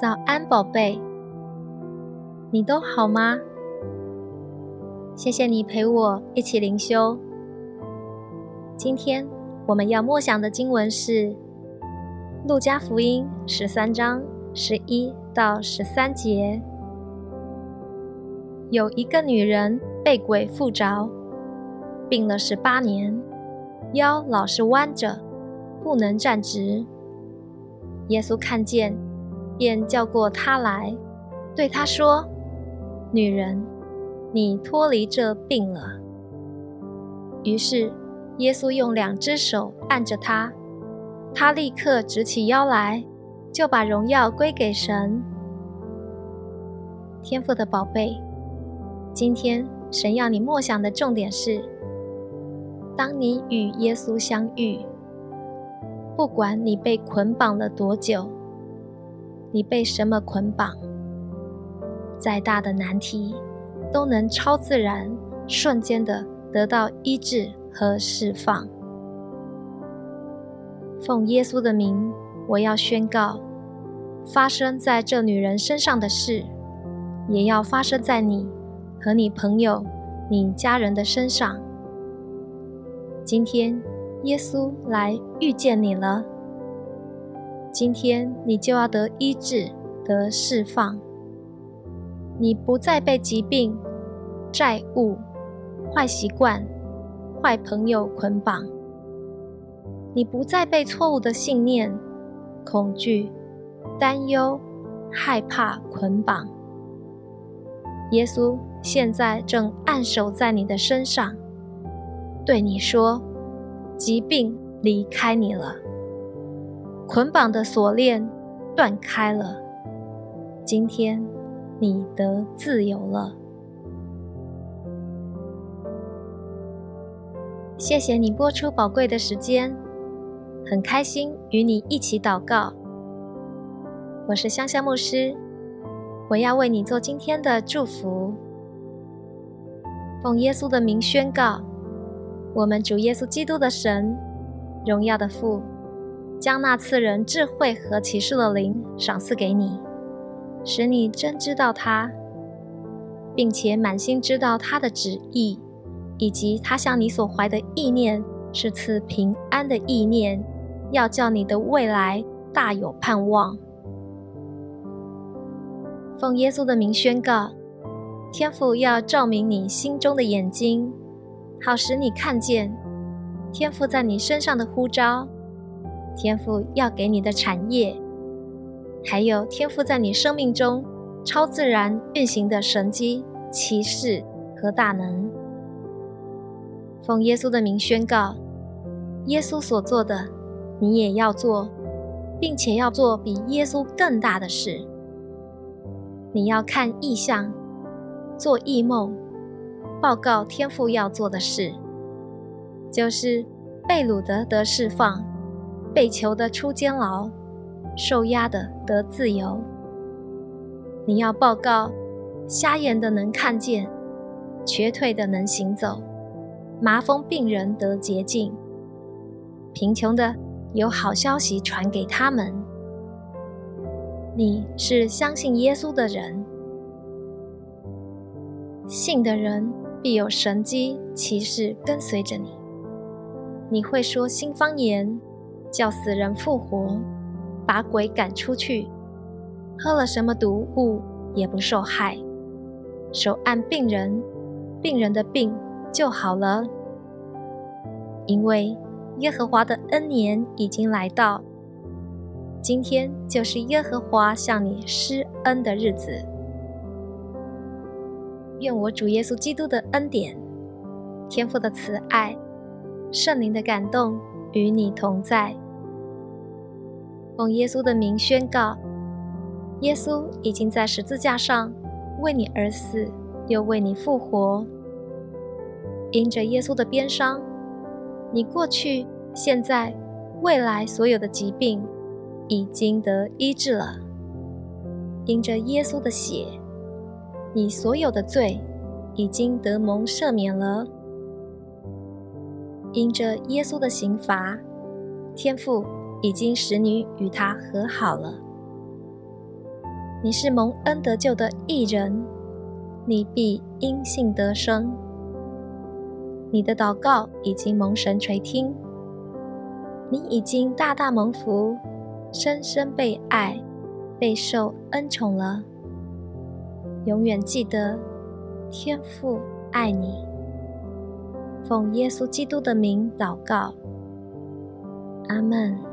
早安，宝贝，你都好吗？谢谢你陪我一起灵修。今天我们要默想的经文是《路加福音》十三章十一到十三节。有一个女人被鬼附着，病了十八年，腰老是弯着，不能站直。耶稣看见。便叫过他来，对他说：“女人，你脱离这病了。”于是耶稣用两只手按着他，他立刻直起腰来，就把荣耀归给神。天父的宝贝，今天神要你默想的重点是：当你与耶稣相遇，不管你被捆绑了多久。你被什么捆绑？再大的难题，都能超自然、瞬间的得到医治和释放。奉耶稣的名，我要宣告：发生在这女人身上的事，也要发生在你和你朋友、你家人的身上。今天，耶稣来遇见你了。今天你就要得医治，得释放。你不再被疾病、债务、坏习惯、坏朋友捆绑。你不再被错误的信念、恐惧、担忧、害怕捆绑。耶稣现在正按手在你的身上，对你说：“疾病离开你了。”捆绑的锁链断开了，今天你得自由了。谢谢你播出宝贵的时间，很开心与你一起祷告。我是香香牧师，我要为你做今天的祝福。奉耶稣的名宣告，我们主耶稣基督的神，荣耀的父。将那赐人智慧和启示的灵赏赐给你，使你真知道他，并且满心知道他的旨意，以及他向你所怀的意念是赐平安的意念，要叫你的未来大有盼望。奉耶稣的名宣告，天父要照明你心中的眼睛，好使你看见天父在你身上的呼召。天赋要给你的产业，还有天赋在你生命中超自然运行的神机、奇事和大能。奉耶稣的名宣告：耶稣所做的，你也要做，并且要做比耶稣更大的事。你要看异象，做异梦，报告天父要做的事，就是被掳的得释放。被囚的出监牢，受压的得自由。你要报告：瞎眼的能看见，瘸腿的能行走，麻风病人得洁净，贫穷的有好消息传给他们。你是相信耶稣的人，信的人必有神机骑士跟随着你。你会说新方言。叫死人复活，把鬼赶出去，喝了什么毒物也不受害，手按病人，病人的病就好了。因为耶和华的恩年已经来到，今天就是耶和华向你施恩的日子。愿我主耶稣基督的恩典、天父的慈爱、圣灵的感动。与你同在，奉耶稣的名宣告：耶稣已经在十字架上为你而死，又为你复活。因着耶稣的鞭伤，你过去、现在、未来所有的疾病已经得医治了。因着耶稣的血，你所有的罪已经得蒙赦免了。因着耶稣的刑罚，天父已经使你与他和好了。你是蒙恩得救的义人，你必因信得生。你的祷告已经蒙神垂听，你已经大大蒙福，深深被爱，备受恩宠了。永远记得，天父爱你。奉耶稣基督的名祷告，阿门。